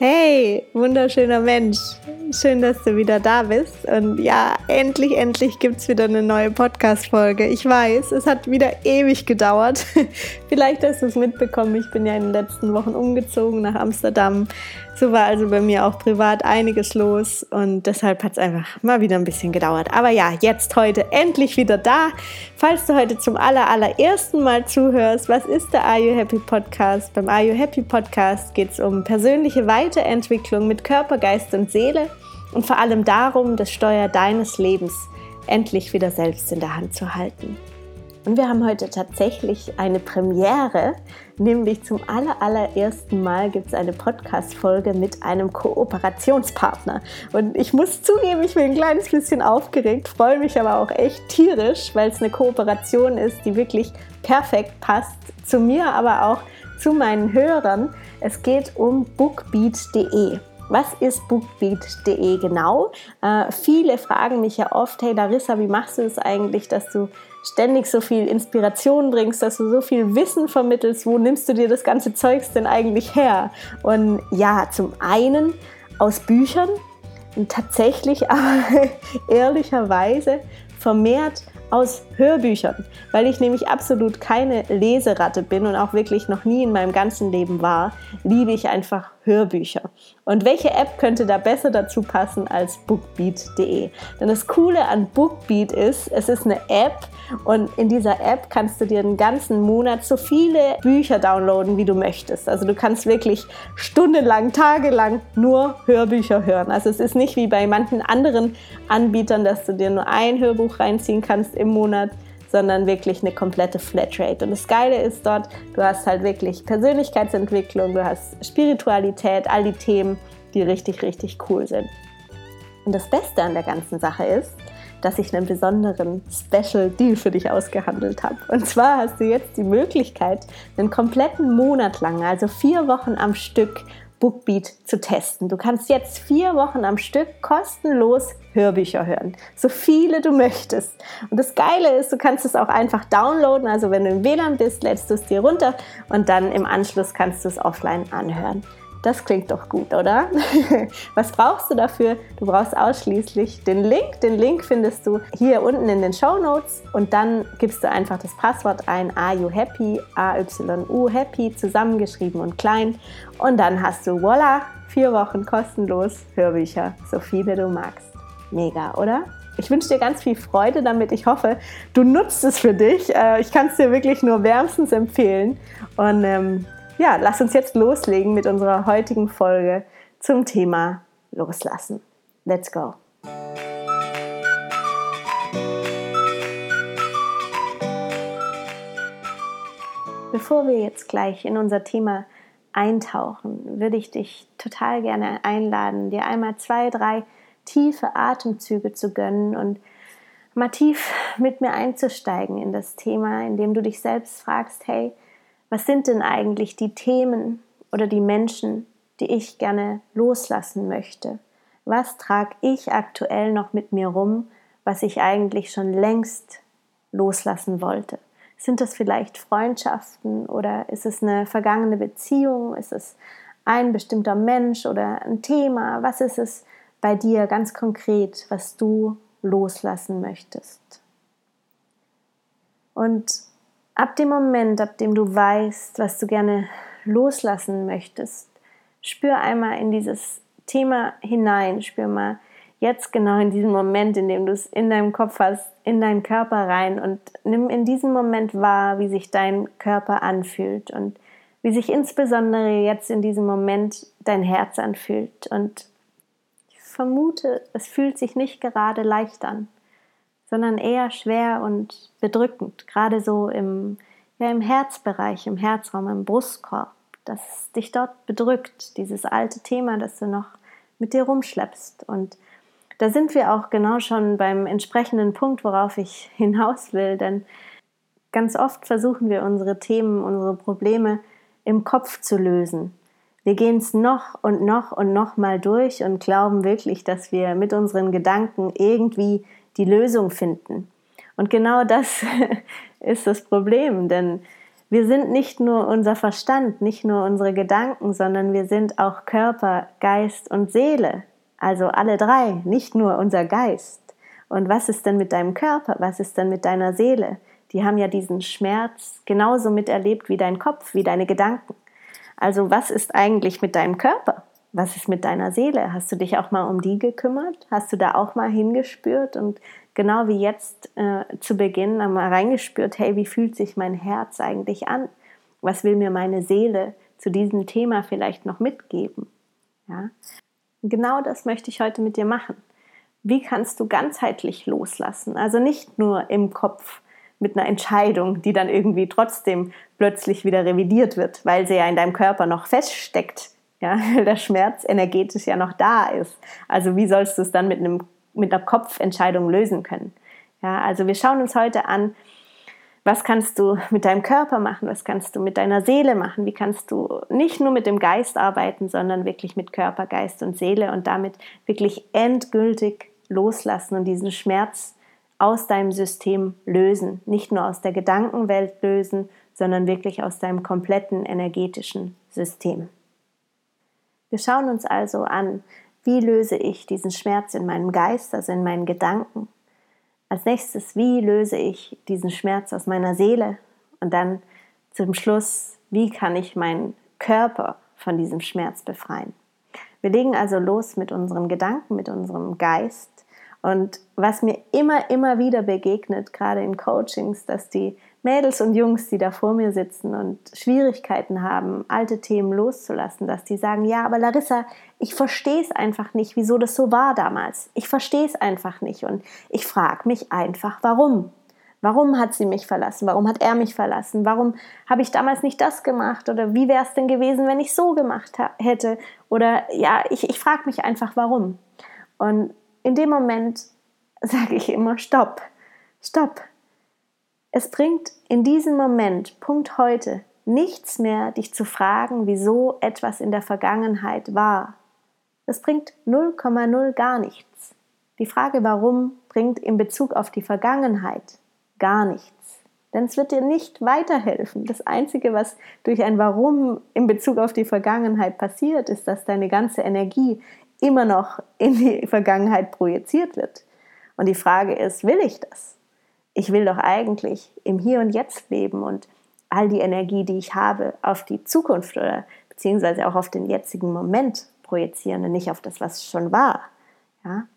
Hey, wunderschöner Mensch. Schön, dass du wieder da bist. Und ja, endlich, endlich gibt es wieder eine neue Podcast-Folge. Ich weiß, es hat wieder ewig gedauert. Vielleicht hast du es mitbekommen. Ich bin ja in den letzten Wochen umgezogen nach Amsterdam. So war also bei mir auch privat einiges los und deshalb hat es einfach mal wieder ein bisschen gedauert. Aber ja, jetzt heute endlich wieder da. Falls du heute zum aller, allerersten Mal zuhörst, was ist der Are You Happy Podcast? Beim Are You Happy Podcast geht es um persönliche Weiterentwicklung mit Körper, Geist und Seele und vor allem darum, das Steuer deines Lebens endlich wieder selbst in der Hand zu halten. Und wir haben heute tatsächlich eine Premiere, nämlich zum aller, allerersten Mal gibt es eine Podcast-Folge mit einem Kooperationspartner. Und ich muss zugeben, ich bin ein kleines bisschen aufgeregt, freue mich aber auch echt tierisch, weil es eine Kooperation ist, die wirklich perfekt passt zu mir, aber auch zu meinen Hörern. Es geht um bookbeat.de. Was ist bookbeat.de genau? Äh, viele fragen mich ja oft, hey Larissa, wie machst du es eigentlich, dass du ständig so viel Inspiration bringst, dass du so viel Wissen vermittelst, wo nimmst du dir das ganze Zeugs denn eigentlich her? Und ja, zum einen aus Büchern und tatsächlich aber ehrlicherweise vermehrt aus Hörbüchern, weil ich nämlich absolut keine Leseratte bin und auch wirklich noch nie in meinem ganzen Leben war, liebe ich einfach Hörbücher. Und welche App könnte da besser dazu passen als bookbeat.de? Denn das Coole an Bookbeat ist, es ist eine App und in dieser App kannst du dir den ganzen Monat so viele Bücher downloaden, wie du möchtest. Also du kannst wirklich stundenlang, tagelang nur Hörbücher hören. Also es ist nicht wie bei manchen anderen Anbietern, dass du dir nur ein Hörbuch reinziehen kannst im Monat sondern wirklich eine komplette Flatrate. Und das Geile ist dort, du hast halt wirklich Persönlichkeitsentwicklung, du hast Spiritualität, all die Themen, die richtig, richtig cool sind. Und das Beste an der ganzen Sache ist, dass ich einen besonderen Special Deal für dich ausgehandelt habe. Und zwar hast du jetzt die Möglichkeit, einen kompletten Monat lang, also vier Wochen am Stück, Bookbeat zu testen. Du kannst jetzt vier Wochen am Stück kostenlos Hörbücher hören, so viele du möchtest. Und das Geile ist, du kannst es auch einfach downloaden. Also wenn du im WLAN bist, lädst du es dir runter und dann im Anschluss kannst du es offline anhören. Das klingt doch gut, oder? Was brauchst du dafür? Du brauchst ausschließlich den Link. Den Link findest du hier unten in den Show Notes und dann gibst du einfach das Passwort ein, Are You Happy, A-Y-U Happy, zusammengeschrieben und klein. Und dann hast du, voila, vier Wochen kostenlos Hörbücher, so viele du magst. Mega, oder? Ich wünsche dir ganz viel Freude damit. Ich hoffe, du nutzt es für dich. Äh, ich kann es dir wirklich nur wärmstens empfehlen. Und ähm, ja, lass uns jetzt loslegen mit unserer heutigen Folge zum Thema Loslassen. Let's go! Bevor wir jetzt gleich in unser Thema eintauchen, würde ich dich total gerne einladen, dir einmal zwei, drei tiefe Atemzüge zu gönnen und mal tief mit mir einzusteigen in das Thema, indem du dich selbst fragst, hey, was sind denn eigentlich die Themen oder die Menschen, die ich gerne loslassen möchte? Was trage ich aktuell noch mit mir rum, was ich eigentlich schon längst loslassen wollte? Sind das vielleicht Freundschaften oder ist es eine vergangene Beziehung? Ist es ein bestimmter Mensch oder ein Thema? Was ist es bei dir ganz konkret, was du loslassen möchtest? Und ab dem Moment, ab dem du weißt, was du gerne loslassen möchtest, spür einmal in dieses Thema hinein, spür mal jetzt genau in diesem Moment, in dem du es in deinem Kopf hast, in deinen Körper rein und nimm in diesem Moment wahr, wie sich dein Körper anfühlt und wie sich insbesondere jetzt in diesem Moment dein Herz anfühlt. Und ich vermute, es fühlt sich nicht gerade leicht an sondern eher schwer und bedrückend, gerade so im, ja, im Herzbereich, im Herzraum, im Brustkorb, dass dich dort bedrückt, dieses alte Thema, das du noch mit dir rumschleppst. Und da sind wir auch genau schon beim entsprechenden Punkt, worauf ich hinaus will, denn ganz oft versuchen wir unsere Themen, unsere Probleme im Kopf zu lösen. Wir gehen es noch und noch und noch mal durch und glauben wirklich, dass wir mit unseren Gedanken irgendwie die Lösung finden. Und genau das ist das Problem, denn wir sind nicht nur unser Verstand, nicht nur unsere Gedanken, sondern wir sind auch Körper, Geist und Seele. Also alle drei, nicht nur unser Geist. Und was ist denn mit deinem Körper? Was ist denn mit deiner Seele? Die haben ja diesen Schmerz genauso miterlebt wie dein Kopf, wie deine Gedanken. Also was ist eigentlich mit deinem Körper? Was ist mit deiner Seele? Hast du dich auch mal um die gekümmert? Hast du da auch mal hingespürt und genau wie jetzt äh, zu Beginn einmal reingespürt, hey, wie fühlt sich mein Herz eigentlich an? Was will mir meine Seele zu diesem Thema vielleicht noch mitgeben? Ja? Genau das möchte ich heute mit dir machen. Wie kannst du ganzheitlich loslassen? Also nicht nur im Kopf mit einer Entscheidung, die dann irgendwie trotzdem plötzlich wieder revidiert wird, weil sie ja in deinem Körper noch feststeckt, ja, der Schmerz energetisch ja noch da ist. Also wie sollst du es dann mit einem mit einer Kopfentscheidung lösen können. Ja, also wir schauen uns heute an, was kannst du mit deinem Körper machen, was kannst du mit deiner Seele machen, wie kannst du nicht nur mit dem Geist arbeiten, sondern wirklich mit Körper, Geist und Seele und damit wirklich endgültig loslassen und diesen Schmerz aus deinem System lösen, nicht nur aus der Gedankenwelt lösen, sondern wirklich aus deinem kompletten energetischen System. Wir schauen uns also an, wie löse ich diesen Schmerz in meinem Geist, also in meinen Gedanken? Als nächstes, wie löse ich diesen Schmerz aus meiner Seele? Und dann zum Schluss, wie kann ich meinen Körper von diesem Schmerz befreien? Wir legen also los mit unseren Gedanken, mit unserem Geist. Und was mir immer, immer wieder begegnet, gerade in Coachings, dass die Mädels und Jungs, die da vor mir sitzen und Schwierigkeiten haben, alte Themen loszulassen, dass die sagen, ja, aber Larissa, ich verstehe es einfach nicht, wieso das so war damals. Ich verstehe es einfach nicht und ich frage mich einfach, warum. Warum hat sie mich verlassen? Warum hat er mich verlassen? Warum habe ich damals nicht das gemacht? Oder wie wäre es denn gewesen, wenn ich so gemacht hätte? Oder ja, ich, ich frage mich einfach, warum. Und in dem Moment sage ich immer, stopp, stopp, es bringt in diesem Moment, Punkt heute, nichts mehr, dich zu fragen, wieso etwas in der Vergangenheit war. Es bringt 0,0 gar nichts. Die Frage warum bringt in Bezug auf die Vergangenheit gar nichts. Denn es wird dir nicht weiterhelfen. Das Einzige, was durch ein Warum in Bezug auf die Vergangenheit passiert, ist, dass deine ganze Energie immer noch in die Vergangenheit projiziert wird. Und die Frage ist, will ich das? ich will doch eigentlich im Hier und Jetzt leben und all die Energie, die ich habe, auf die Zukunft oder beziehungsweise auch auf den jetzigen Moment projizieren und nicht auf das, was schon war. Ja?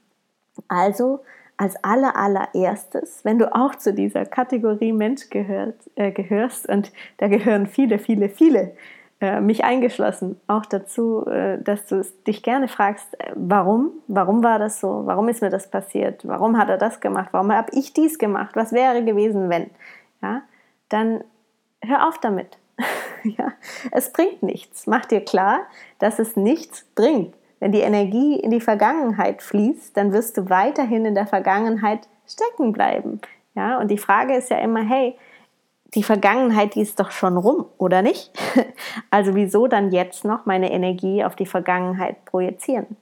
Also als aller, allererstes, wenn du auch zu dieser Kategorie Mensch gehört, äh, gehörst, und da gehören viele, viele, viele mich eingeschlossen, auch dazu, äh, dass du dich gerne fragst, äh, warum? Warum war das so? Warum ist mir das passiert? Warum hat er das gemacht? Warum habe ich dies gemacht? Was wäre gewesen, wenn? Ja, dann hör auf damit. ja, es bringt nichts. Mach dir klar, dass es nichts bringt. Wenn die Energie in die Vergangenheit fließt, dann wirst du weiterhin in der Vergangenheit stecken bleiben. Ja, und die Frage ist ja immer, hey, die Vergangenheit, die ist doch schon rum, oder nicht? Also wieso dann jetzt noch meine Energie auf die Vergangenheit projizieren?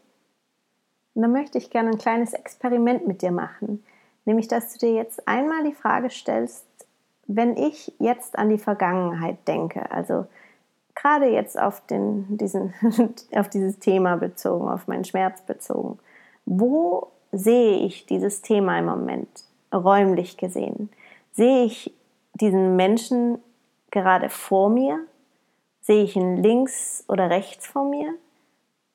Und dann möchte ich gerne ein kleines Experiment mit dir machen, nämlich dass du dir jetzt einmal die Frage stellst, wenn ich jetzt an die Vergangenheit denke, also gerade jetzt auf, den, diesen, auf dieses Thema bezogen, auf meinen Schmerz bezogen, wo sehe ich dieses Thema im Moment, räumlich gesehen? Sehe ich diesen Menschen gerade vor mir? Sehe ich ihn links oder rechts vor mir?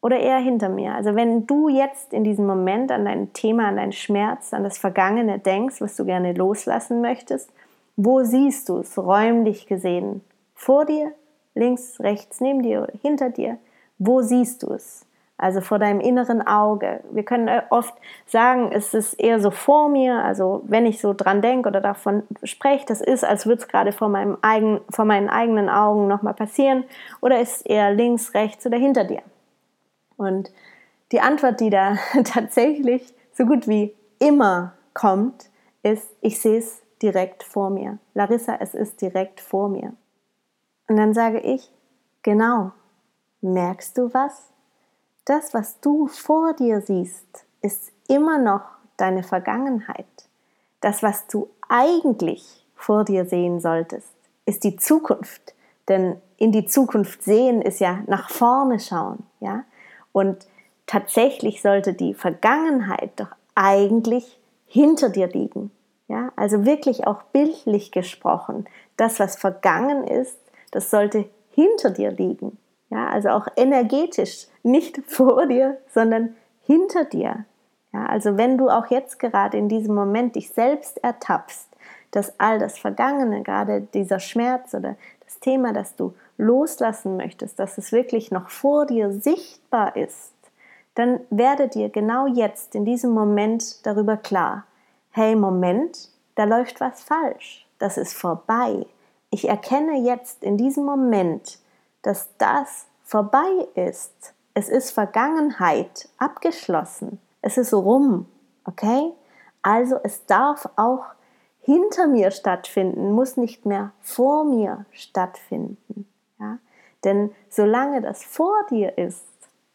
Oder eher hinter mir? Also wenn du jetzt in diesem Moment an dein Thema, an deinen Schmerz, an das Vergangene denkst, was du gerne loslassen möchtest, wo siehst du es räumlich gesehen? Vor dir, links, rechts, neben dir oder hinter dir? Wo siehst du es? Also vor deinem inneren Auge. Wir können äh, oft sagen, es ist eher so vor mir, also wenn ich so dran denke oder davon spreche, das ist, als würde es gerade vor, meinem eigen, vor meinen eigenen Augen nochmal passieren, oder ist eher links, rechts oder hinter dir? Und die Antwort, die da tatsächlich so gut wie immer kommt, ist, ich sehe es direkt vor mir. Larissa, es ist direkt vor mir. Und dann sage ich, genau, merkst du was? Das, was du vor dir siehst, ist immer noch deine Vergangenheit. Das, was du eigentlich vor dir sehen solltest, ist die Zukunft. Denn in die Zukunft sehen ist ja nach vorne schauen, ja. Und tatsächlich sollte die Vergangenheit doch eigentlich hinter dir liegen. Ja, also wirklich auch bildlich gesprochen. Das, was vergangen ist, das sollte hinter dir liegen. Ja, also auch energetisch, nicht vor dir, sondern hinter dir. Ja, also wenn du auch jetzt gerade in diesem Moment dich selbst ertappst, dass all das Vergangene, gerade dieser Schmerz oder das Thema, das du loslassen möchtest, dass es wirklich noch vor dir sichtbar ist, dann werde dir genau jetzt in diesem Moment darüber klar, hey Moment, da läuft was falsch, das ist vorbei. Ich erkenne jetzt in diesem Moment, dass das vorbei ist. Es ist Vergangenheit, abgeschlossen. Es ist rum, okay? Also es darf auch hinter mir stattfinden, muss nicht mehr vor mir stattfinden. Ja? Denn solange das vor dir ist,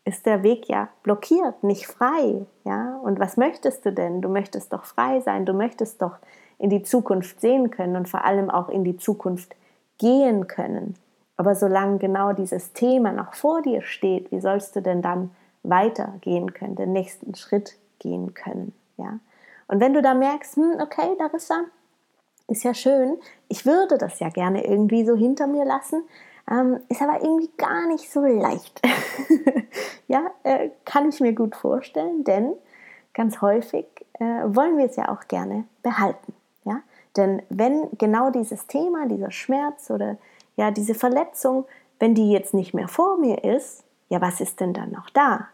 ist der Weg ja blockiert, nicht frei. Ja? Und was möchtest du denn? Du möchtest doch frei sein, du möchtest doch in die Zukunft sehen können und vor allem auch in die Zukunft gehen können. Aber solange genau dieses Thema noch vor dir steht, wie sollst du denn dann weitergehen können, den nächsten Schritt gehen können? Ja? Und wenn du da merkst, hm, okay, Larissa, ist ja schön. Ich würde das ja gerne irgendwie so hinter mir lassen. Ähm, ist aber irgendwie gar nicht so leicht. ja, äh, kann ich mir gut vorstellen, denn ganz häufig äh, wollen wir es ja auch gerne behalten. Ja? Denn wenn genau dieses Thema, dieser Schmerz oder ja, diese Verletzung, wenn die jetzt nicht mehr vor mir ist, ja, was ist denn dann noch da?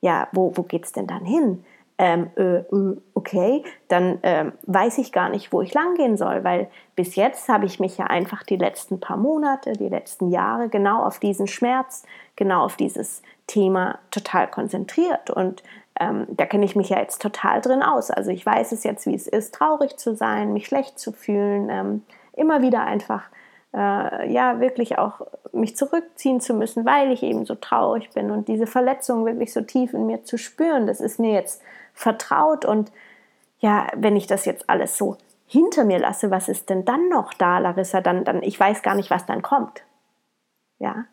Ja, wo, wo geht es denn dann hin? ähm, äh, okay, dann ähm, weiß ich gar nicht, wo ich lang gehen soll, weil bis jetzt habe ich mich ja einfach die letzten paar Monate, die letzten Jahre genau auf diesen Schmerz, genau auf dieses Thema total konzentriert und ähm, da kenne ich mich ja jetzt total drin aus. Also ich weiß es jetzt, wie es ist, traurig zu sein, mich schlecht zu fühlen, ähm, immer wieder einfach äh, ja wirklich auch mich zurückziehen zu müssen, weil ich eben so traurig bin und diese Verletzung wirklich so tief in mir zu spüren, das ist mir jetzt vertraut und ja, wenn ich das jetzt alles so hinter mir lasse, was ist denn dann noch da, Larissa? Dann, dann, ich weiß gar nicht, was dann kommt. Ja,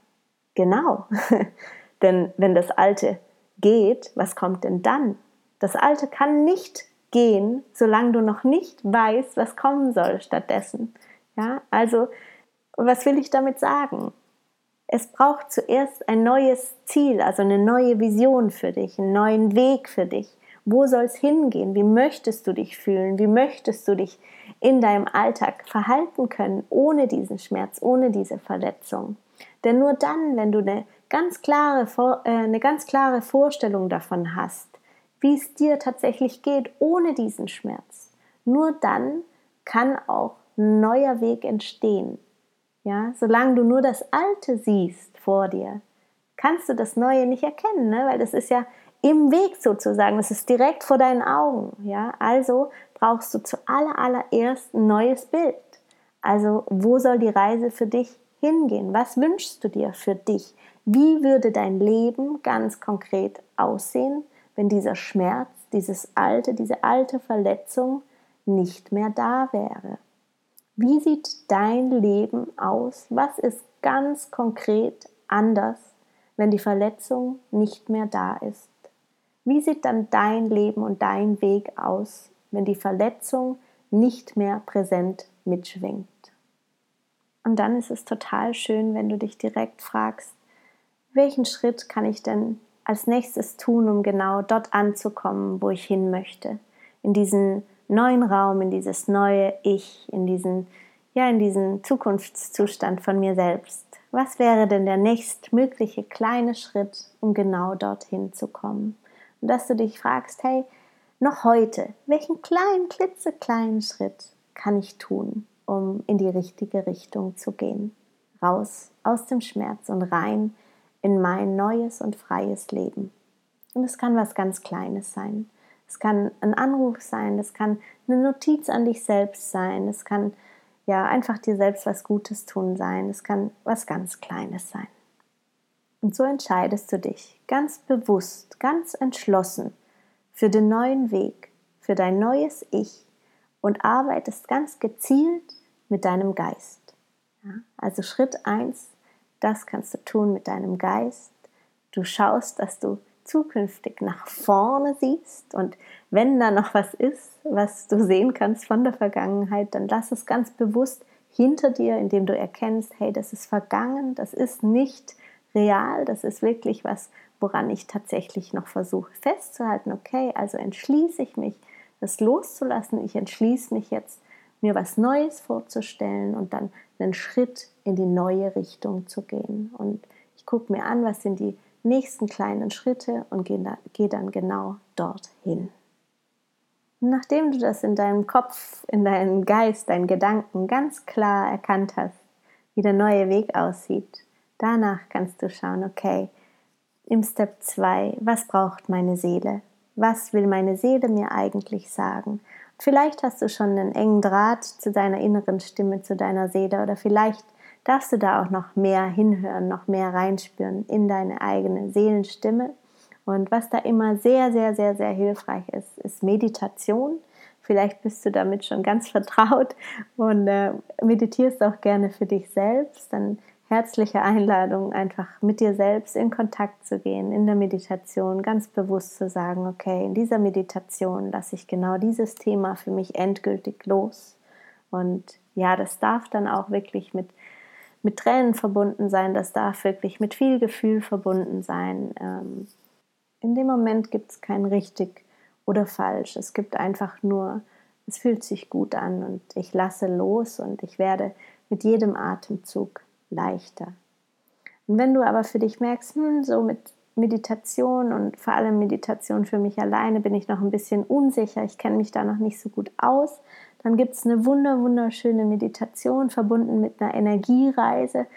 genau. denn wenn das Alte geht, was kommt denn dann? Das Alte kann nicht gehen, solange du noch nicht weißt, was kommen soll stattdessen. Ja, also, was will ich damit sagen? Es braucht zuerst ein neues Ziel, also eine neue Vision für dich, einen neuen Weg für dich. Wo soll es hingehen? Wie möchtest du dich fühlen? Wie möchtest du dich in deinem Alltag verhalten können, ohne diesen Schmerz, ohne diese Verletzung? Denn nur dann, wenn du eine ganz klare, äh, eine ganz klare Vorstellung davon hast, wie es dir tatsächlich geht, ohne diesen Schmerz, nur dann kann auch ein neuer Weg entstehen. Ja, solange du nur das Alte siehst vor dir, kannst du das Neue nicht erkennen, ne? weil das ist ja im Weg sozusagen. Es ist direkt vor deinen Augen. Ja? Also brauchst du zuallererst ein neues Bild. Also wo soll die Reise für dich hingehen? Was wünschst du dir für dich? Wie würde dein Leben ganz konkret aussehen, wenn dieser Schmerz, dieses alte, diese alte Verletzung nicht mehr da wäre? Wie sieht dein Leben aus? Was ist ganz konkret anders, wenn die Verletzung nicht mehr da ist? Wie sieht dann dein Leben und dein Weg aus, wenn die Verletzung nicht mehr präsent mitschwingt? Und dann ist es total schön, wenn du dich direkt fragst, welchen Schritt kann ich denn als nächstes tun, um genau dort anzukommen, wo ich hin möchte? In diesen neuen Raum, in dieses neue Ich, in diesen, ja, in diesen Zukunftszustand von mir selbst. Was wäre denn der nächstmögliche kleine Schritt, um genau dorthin zu kommen? Und dass du dich fragst, hey, noch heute, welchen kleinen, klitzekleinen Schritt kann ich tun, um in die richtige Richtung zu gehen? Raus aus dem Schmerz und rein in mein neues und freies Leben. Und es kann was ganz Kleines sein. Es kann ein Anruf sein, es kann eine Notiz an dich selbst sein, es kann ja einfach dir selbst was Gutes tun sein, es kann was ganz Kleines sein. Und so entscheidest du dich ganz bewusst, ganz entschlossen für den neuen Weg, für dein neues Ich und arbeitest ganz gezielt mit deinem Geist. Ja, also Schritt 1, das kannst du tun mit deinem Geist. Du schaust, dass du zukünftig nach vorne siehst und wenn da noch was ist, was du sehen kannst von der Vergangenheit, dann lass es ganz bewusst hinter dir, indem du erkennst, hey, das ist vergangen, das ist nicht real, das ist wirklich was, woran ich tatsächlich noch versuche festzuhalten. Okay, also entschließe ich mich, das loszulassen. Ich entschließe mich jetzt, mir was Neues vorzustellen und dann einen Schritt in die neue Richtung zu gehen. Und ich gucke mir an, was sind die nächsten kleinen Schritte und geh dann genau dorthin. nachdem du das in deinem Kopf, in deinem Geist, deinen Gedanken ganz klar erkannt hast, wie der neue Weg aussieht, danach kannst du schauen, okay, im Step 2, was braucht meine Seele? Was will meine Seele mir eigentlich sagen? Vielleicht hast du schon einen engen Draht zu deiner inneren Stimme, zu deiner Seele oder vielleicht darfst du da auch noch mehr hinhören, noch mehr reinspüren in deine eigene Seelenstimme. Und was da immer sehr, sehr, sehr, sehr hilfreich ist, ist Meditation. Vielleicht bist du damit schon ganz vertraut und äh, meditierst auch gerne für dich selbst. Dann herzliche Einladung, einfach mit dir selbst in Kontakt zu gehen, in der Meditation ganz bewusst zu sagen, okay, in dieser Meditation lasse ich genau dieses Thema für mich endgültig los. Und ja, das darf dann auch wirklich mit, mit Tränen verbunden sein, das darf wirklich mit viel Gefühl verbunden sein. Ähm, in dem Moment gibt es kein richtig oder falsch. Es gibt einfach nur, es fühlt sich gut an und ich lasse los und ich werde mit jedem Atemzug leichter. Und wenn du aber für dich merkst, hm, so mit Meditation und vor allem Meditation für mich alleine bin ich noch ein bisschen unsicher, ich kenne mich da noch nicht so gut aus, dann gibt es eine wunder, wunderschöne Meditation verbunden mit einer Energiereise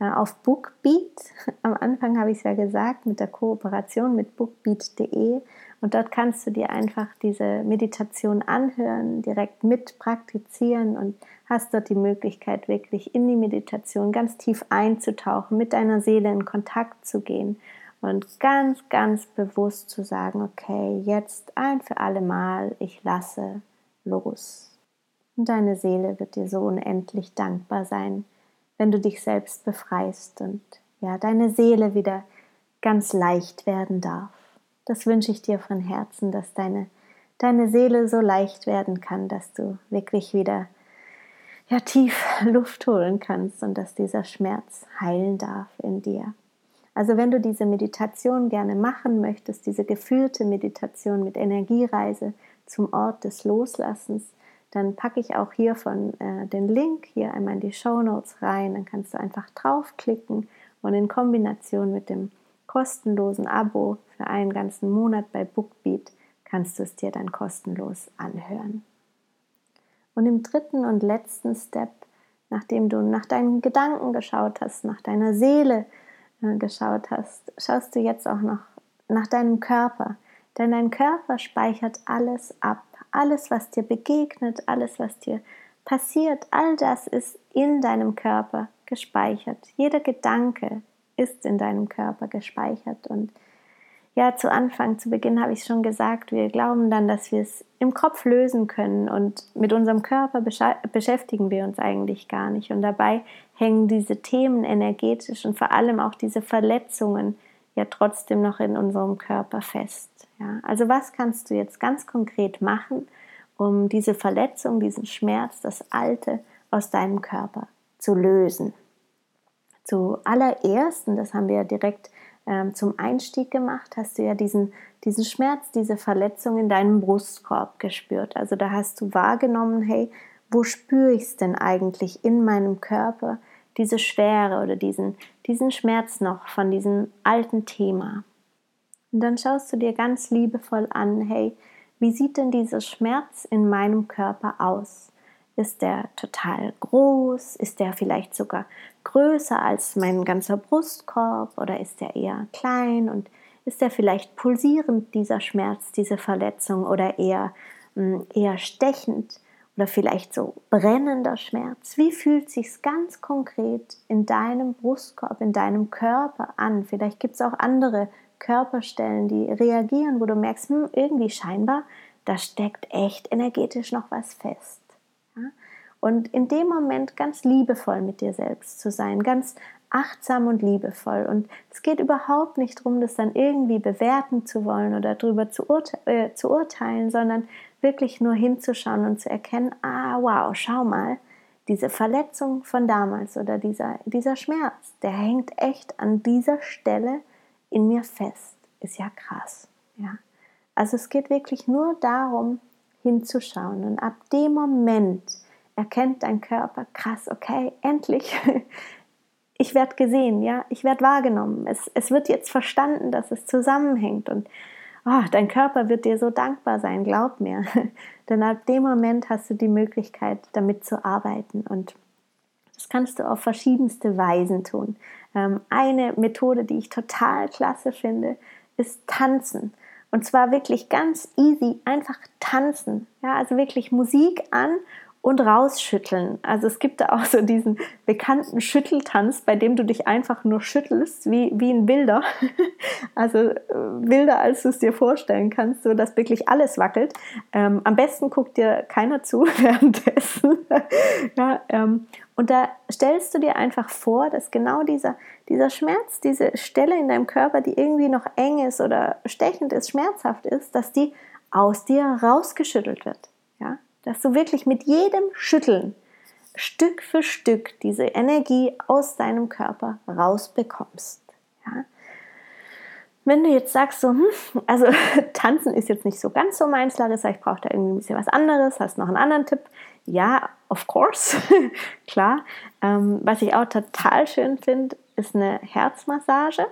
äh, auf Bookbeat. Am Anfang habe ich es ja gesagt, mit der Kooperation mit bookbeat.de und dort kannst du dir einfach diese Meditation anhören, direkt mit praktizieren und hast dort die Möglichkeit, wirklich in die Meditation ganz tief einzutauchen, mit deiner Seele in Kontakt zu gehen und ganz, ganz bewusst zu sagen, okay, jetzt ein für alle Mal, ich lasse los. Und deine Seele wird dir so unendlich dankbar sein, wenn du dich selbst befreist und ja, deine Seele wieder ganz leicht werden darf. Das wünsche ich dir von Herzen, dass deine, deine Seele so leicht werden kann, dass du wirklich wieder ja, tief Luft holen kannst und dass dieser Schmerz heilen darf in dir. Also wenn du diese Meditation gerne machen möchtest, diese geführte Meditation mit Energiereise zum Ort des Loslassens, dann packe ich auch hier von äh, den Link hier einmal in die Show Notes rein. Dann kannst du einfach draufklicken und in Kombination mit dem kostenlosen Abo für einen ganzen Monat bei Bookbeat kannst du es dir dann kostenlos anhören. Und im dritten und letzten Step, nachdem du nach deinen Gedanken geschaut hast, nach deiner Seele äh, geschaut hast, schaust du jetzt auch noch nach deinem Körper. Denn dein Körper speichert alles ab. Alles, was dir begegnet, alles, was dir passiert, all das ist in deinem Körper gespeichert. Jeder Gedanke, ist in deinem Körper gespeichert. Und ja, zu Anfang, zu Beginn habe ich schon gesagt, wir glauben dann, dass wir es im Kopf lösen können und mit unserem Körper beschäftigen wir uns eigentlich gar nicht. Und dabei hängen diese Themen energetisch und vor allem auch diese Verletzungen ja trotzdem noch in unserem Körper fest. Ja, also was kannst du jetzt ganz konkret machen, um diese Verletzung, diesen Schmerz, das Alte aus deinem Körper zu lösen? Zuallererst, und das haben wir ja direkt ähm, zum Einstieg gemacht, hast du ja diesen, diesen Schmerz, diese Verletzung in deinem Brustkorb gespürt. Also da hast du wahrgenommen, hey, wo spüre ich es denn eigentlich in meinem Körper, diese Schwere oder diesen, diesen Schmerz noch von diesem alten Thema. Und dann schaust du dir ganz liebevoll an, hey, wie sieht denn dieser Schmerz in meinem Körper aus? Ist der total groß? Ist der vielleicht sogar größer als mein ganzer Brustkorb oder ist der eher klein und ist der vielleicht pulsierend, dieser Schmerz, diese Verletzung oder eher, hm, eher stechend oder vielleicht so brennender Schmerz? Wie fühlt sich ganz konkret in deinem Brustkorb, in deinem Körper an? Vielleicht gibt es auch andere Körperstellen, die reagieren, wo du merkst, hm, irgendwie scheinbar, da steckt echt energetisch noch was fest. Und in dem Moment ganz liebevoll mit dir selbst zu sein, ganz achtsam und liebevoll. Und es geht überhaupt nicht darum, das dann irgendwie bewerten zu wollen oder darüber zu, urte äh, zu urteilen, sondern wirklich nur hinzuschauen und zu erkennen, ah, wow, schau mal, diese Verletzung von damals oder dieser, dieser Schmerz, der hängt echt an dieser Stelle in mir fest. Ist ja krass. Ja. Also es geht wirklich nur darum, hinzuschauen. Und ab dem Moment erkennt dein Körper, krass, okay, endlich ich werde gesehen, ja, ich werde wahrgenommen. Es, es wird jetzt verstanden, dass es zusammenhängt und oh, dein Körper wird dir so dankbar sein, glaub mir. Denn ab dem Moment hast du die Möglichkeit, damit zu arbeiten und das kannst du auf verschiedenste Weisen tun. Ähm, eine Methode, die ich total klasse finde, ist Tanzen. Und zwar wirklich ganz easy, einfach tanzen. Ja, also wirklich Musik an und rausschütteln. Also es gibt da auch so diesen bekannten Schütteltanz, bei dem du dich einfach nur schüttelst, wie, wie ein Wilder. Also äh, wilder, als du es dir vorstellen kannst, so dass wirklich alles wackelt. Ähm, am besten guckt dir keiner zu währenddessen. ja, ähm, und da stellst du dir einfach vor, dass genau dieser, dieser Schmerz, diese Stelle in deinem Körper, die irgendwie noch eng ist oder stechend ist, schmerzhaft ist, dass die aus dir rausgeschüttelt wird. Dass du wirklich mit jedem Schütteln Stück für Stück diese Energie aus deinem Körper rausbekommst. Ja? Wenn du jetzt sagst, so, hm, also tanzen ist jetzt nicht so ganz so meins, Larissa, ich brauche da irgendwie ein bisschen was anderes, hast noch einen anderen Tipp? Ja, of course, klar. Ähm, was ich auch total schön finde, ist eine Herzmassage.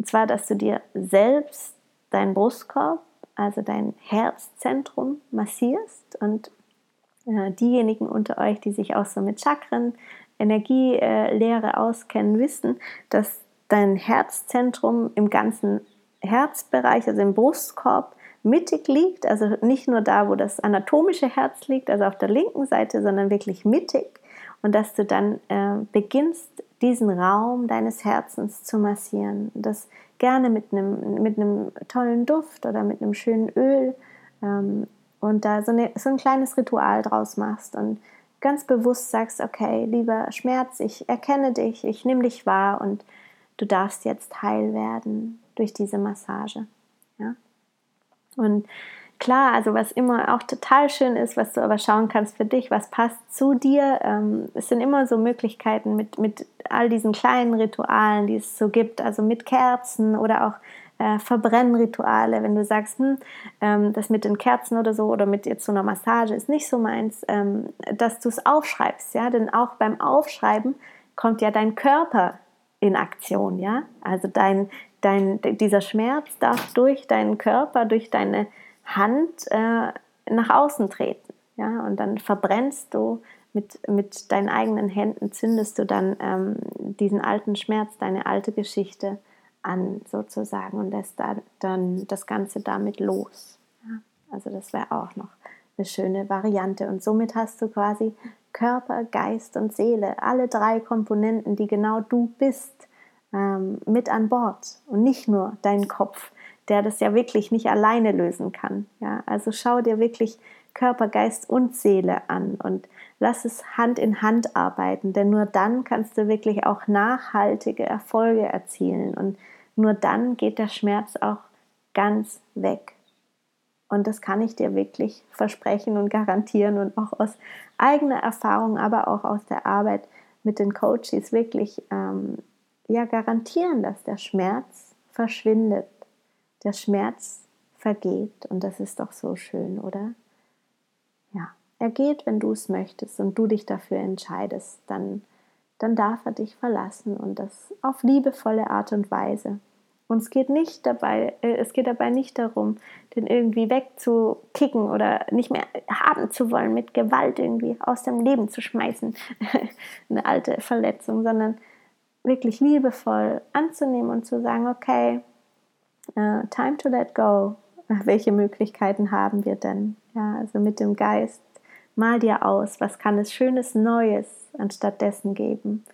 Und zwar, dass du dir selbst deinen Brustkorb also dein Herzzentrum massierst und äh, diejenigen unter euch, die sich auch so mit Chakren, Energielehre äh, auskennen, wissen, dass dein Herzzentrum im ganzen Herzbereich, also im Brustkorb, mittig liegt, also nicht nur da, wo das anatomische Herz liegt, also auf der linken Seite, sondern wirklich mittig und dass du dann äh, beginnst, diesen Raum deines Herzens zu massieren. Das gerne mit einem, mit einem tollen Duft oder mit einem schönen Öl ähm, und da so, eine, so ein kleines Ritual draus machst und ganz bewusst sagst, okay, lieber Schmerz, ich erkenne dich, ich nehme dich wahr und du darfst jetzt heil werden durch diese Massage. Ja? Und klar, also was immer auch total schön ist, was du aber schauen kannst für dich, was passt zu dir. Ähm, es sind immer so Möglichkeiten mit, mit all diesen kleinen Ritualen, die es so gibt, also mit Kerzen oder auch äh, Verbrennrituale, wenn du sagst, hm, ähm, das mit den Kerzen oder so oder mit jetzt so einer Massage ist nicht so meins, ähm, dass du es aufschreibst, ja, denn auch beim Aufschreiben kommt ja dein Körper in Aktion, ja, also dein, dein, dieser Schmerz darf durch deinen Körper, durch deine Hand äh, nach außen treten. Ja? Und dann verbrennst du mit, mit deinen eigenen Händen, zündest du dann ähm, diesen alten Schmerz, deine alte Geschichte an, sozusagen, und lässt da, dann das Ganze damit los. Ja? Also das wäre auch noch eine schöne Variante. Und somit hast du quasi Körper, Geist und Seele, alle drei Komponenten, die genau du bist, ähm, mit an Bord und nicht nur dein Kopf, der das ja wirklich nicht alleine lösen kann. Ja, also schau dir wirklich Körper, Geist und Seele an und lass es Hand in Hand arbeiten, denn nur dann kannst du wirklich auch nachhaltige Erfolge erzielen und nur dann geht der Schmerz auch ganz weg. Und das kann ich dir wirklich versprechen und garantieren und auch aus eigener Erfahrung, aber auch aus der Arbeit mit den Coaches wirklich ähm, ja garantieren, dass der Schmerz verschwindet der Schmerz vergeht und das ist doch so schön, oder? Ja, er geht, wenn du es möchtest und du dich dafür entscheidest, dann, dann darf er dich verlassen und das auf liebevolle Art und Weise. Und es geht nicht dabei, äh, es geht dabei nicht darum, den irgendwie wegzukicken oder nicht mehr haben zu wollen, mit Gewalt irgendwie aus dem Leben zu schmeißen, eine alte Verletzung, sondern wirklich liebevoll anzunehmen und zu sagen, okay, Uh, time to let go. Welche Möglichkeiten haben wir denn? Ja, also mit dem Geist, mal dir aus, was kann es Schönes Neues anstatt dessen geben?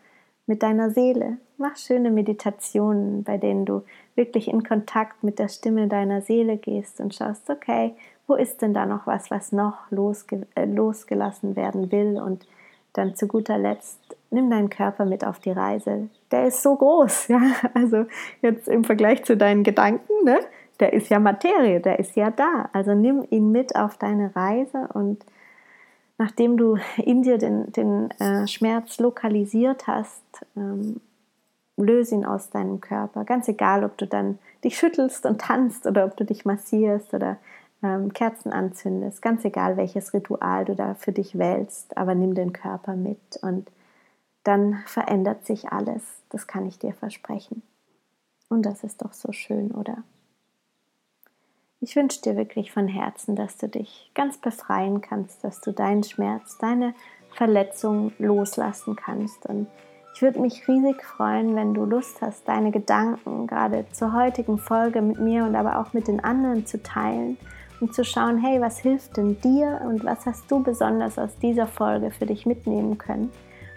Mit deiner Seele, mach schöne Meditationen, bei denen du wirklich in Kontakt mit der Stimme deiner Seele gehst und schaust, okay, wo ist denn da noch was, was noch losge äh, losgelassen werden will? Und dann zu guter Letzt, nimm deinen Körper mit auf die Reise. Der ist so groß, ja. Also jetzt im Vergleich zu deinen Gedanken, ne? Der ist ja Materie, der ist ja da. Also nimm ihn mit auf deine Reise und nachdem du in dir den, den äh, Schmerz lokalisiert hast, ähm, löse ihn aus deinem Körper. Ganz egal, ob du dann dich schüttelst und tanzt oder ob du dich massierst oder ähm, Kerzen anzündest, ganz egal welches Ritual du da für dich wählst, aber nimm den Körper mit und dann verändert sich alles, das kann ich dir versprechen. Und das ist doch so schön, oder? Ich wünsche dir wirklich von Herzen, dass du dich ganz befreien kannst, dass du deinen Schmerz, deine Verletzung loslassen kannst. Und ich würde mich riesig freuen, wenn du Lust hast, deine Gedanken gerade zur heutigen Folge mit mir und aber auch mit den anderen zu teilen und zu schauen, hey, was hilft denn dir und was hast du besonders aus dieser Folge für dich mitnehmen können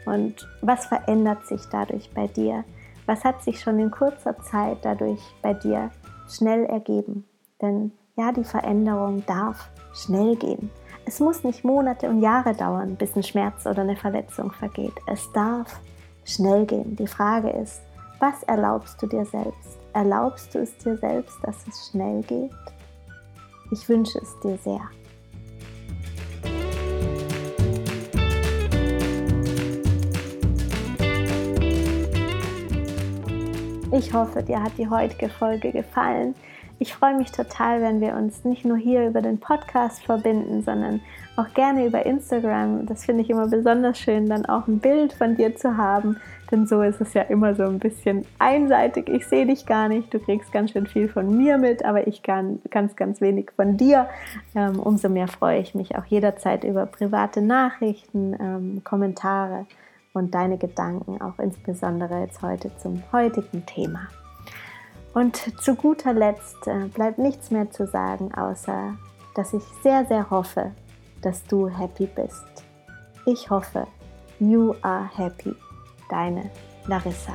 und was verändert sich dadurch bei dir? Was hat sich schon in kurzer Zeit dadurch bei dir schnell ergeben? Denn ja, die Veränderung darf schnell gehen. Es muss nicht Monate und Jahre dauern, bis ein Schmerz oder eine Verletzung vergeht. Es darf schnell gehen. Die Frage ist, was erlaubst du dir selbst? Erlaubst du es dir selbst, dass es schnell geht? Ich wünsche es dir sehr. Ich hoffe, dir hat die heutige Folge gefallen. Ich freue mich total, wenn wir uns nicht nur hier über den Podcast verbinden, sondern auch gerne über Instagram. Das finde ich immer besonders schön, dann auch ein Bild von dir zu haben, denn so ist es ja immer so ein bisschen einseitig. Ich sehe dich gar nicht, du kriegst ganz schön viel von mir mit, aber ich kann ganz, ganz wenig von dir. Ähm, umso mehr freue ich mich auch jederzeit über private Nachrichten, ähm, Kommentare und deine Gedanken, auch insbesondere jetzt heute zum heutigen Thema. Und zu guter Letzt äh, bleibt nichts mehr zu sagen, außer dass ich sehr, sehr hoffe, dass du happy bist. Ich hoffe, you are happy. Deine Larissa.